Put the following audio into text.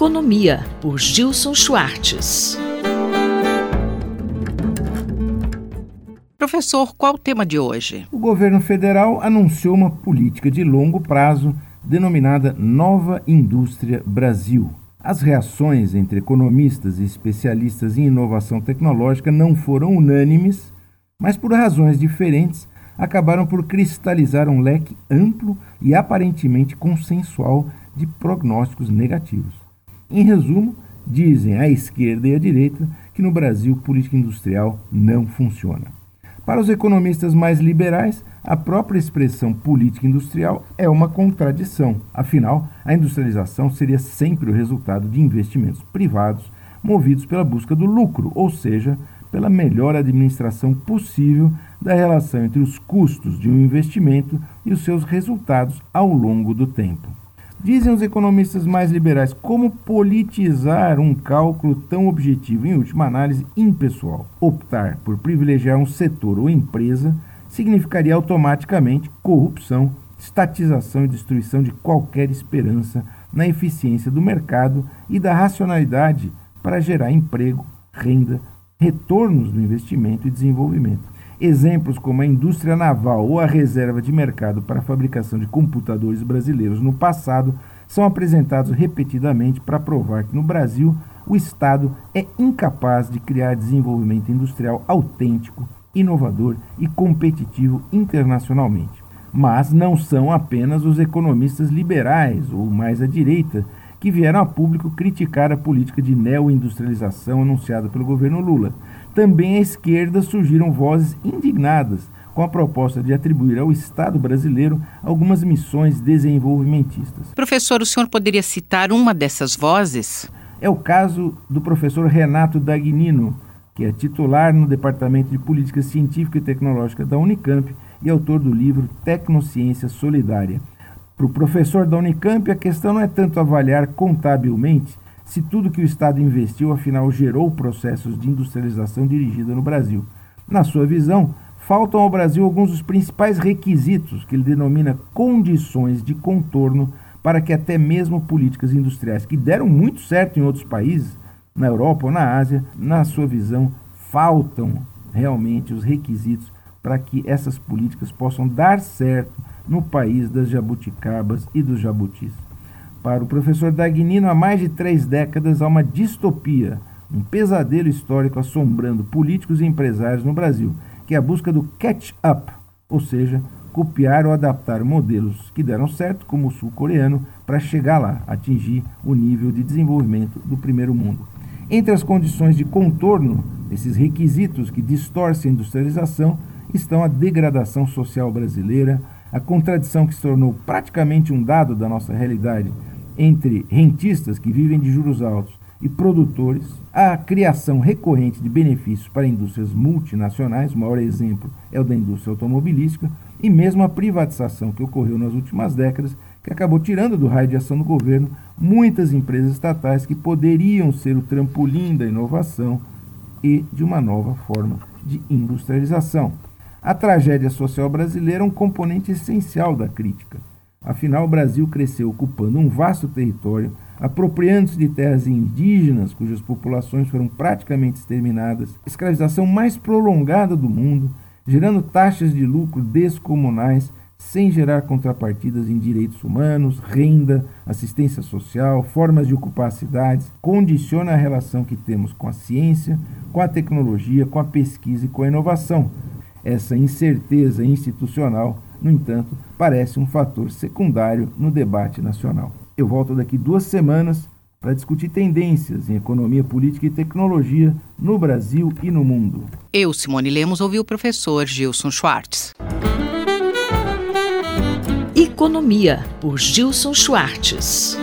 Economia, por Gilson Schwartz. Professor, qual o tema de hoje? O governo federal anunciou uma política de longo prazo denominada Nova Indústria Brasil. As reações entre economistas e especialistas em inovação tecnológica não foram unânimes, mas por razões diferentes acabaram por cristalizar um leque amplo e aparentemente consensual de prognósticos negativos. Em resumo, dizem a esquerda e a direita que no Brasil política industrial não funciona. Para os economistas mais liberais, a própria expressão política industrial é uma contradição. Afinal, a industrialização seria sempre o resultado de investimentos privados movidos pela busca do lucro, ou seja, pela melhor administração possível da relação entre os custos de um investimento e os seus resultados ao longo do tempo. Dizem os economistas mais liberais como politizar um cálculo tão objetivo, em última análise, impessoal. Optar por privilegiar um setor ou empresa significaria automaticamente corrupção, estatização e destruição de qualquer esperança na eficiência do mercado e da racionalidade para gerar emprego, renda, retornos do investimento e desenvolvimento. Exemplos como a indústria naval ou a reserva de mercado para a fabricação de computadores brasileiros no passado são apresentados repetidamente para provar que no Brasil o Estado é incapaz de criar desenvolvimento industrial autêntico, inovador e competitivo internacionalmente. Mas não são apenas os economistas liberais ou mais à direita que vieram a público criticar a política de neoindustrialização anunciada pelo governo Lula. Também à esquerda surgiram vozes indignadas com a proposta de atribuir ao Estado brasileiro algumas missões desenvolvimentistas. Professor, o senhor poderia citar uma dessas vozes? É o caso do professor Renato Dagnino, que é titular no Departamento de Política Científica e Tecnológica da Unicamp e autor do livro Tecnociência Solidária. Para o professor da Unicamp, a questão não é tanto avaliar contabilmente se tudo que o Estado investiu, afinal, gerou processos de industrialização dirigida no Brasil. Na sua visão, faltam ao Brasil alguns dos principais requisitos que ele denomina condições de contorno para que até mesmo políticas industriais que deram muito certo em outros países, na Europa ou na Ásia, na sua visão, faltam realmente os requisitos para que essas políticas possam dar certo no país das jabuticabas e dos jabutis. Para o professor Dagnino, há mais de três décadas há uma distopia, um pesadelo histórico assombrando políticos e empresários no Brasil, que é a busca do catch-up, ou seja, copiar ou adaptar modelos que deram certo, como o sul-coreano, para chegar lá, atingir o nível de desenvolvimento do primeiro mundo. Entre as condições de contorno, esses requisitos que distorcem a industrialização, estão a degradação social brasileira, a contradição que se tornou praticamente um dado da nossa realidade entre rentistas que vivem de juros altos e produtores, a criação recorrente de benefícios para indústrias multinacionais, o maior exemplo é o da indústria automobilística, e mesmo a privatização que ocorreu nas últimas décadas, que acabou tirando do raio de ação do governo muitas empresas estatais que poderiam ser o trampolim da inovação e de uma nova forma de industrialização. A tragédia social brasileira é um componente essencial da crítica. Afinal, o Brasil cresceu ocupando um vasto território, apropriando-se de terras indígenas cujas populações foram praticamente exterminadas, escravização mais prolongada do mundo, gerando taxas de lucro descomunais sem gerar contrapartidas em direitos humanos, renda, assistência social, formas de ocupar cidades, condiciona a relação que temos com a ciência, com a tecnologia, com a pesquisa e com a inovação. Essa incerteza institucional, no entanto, parece um fator secundário no debate nacional. Eu volto daqui duas semanas para discutir tendências em economia, política e tecnologia no Brasil e no mundo. Eu, Simone Lemos, ouvi o professor Gilson Schwartz. Economia, por Gilson Schwartz.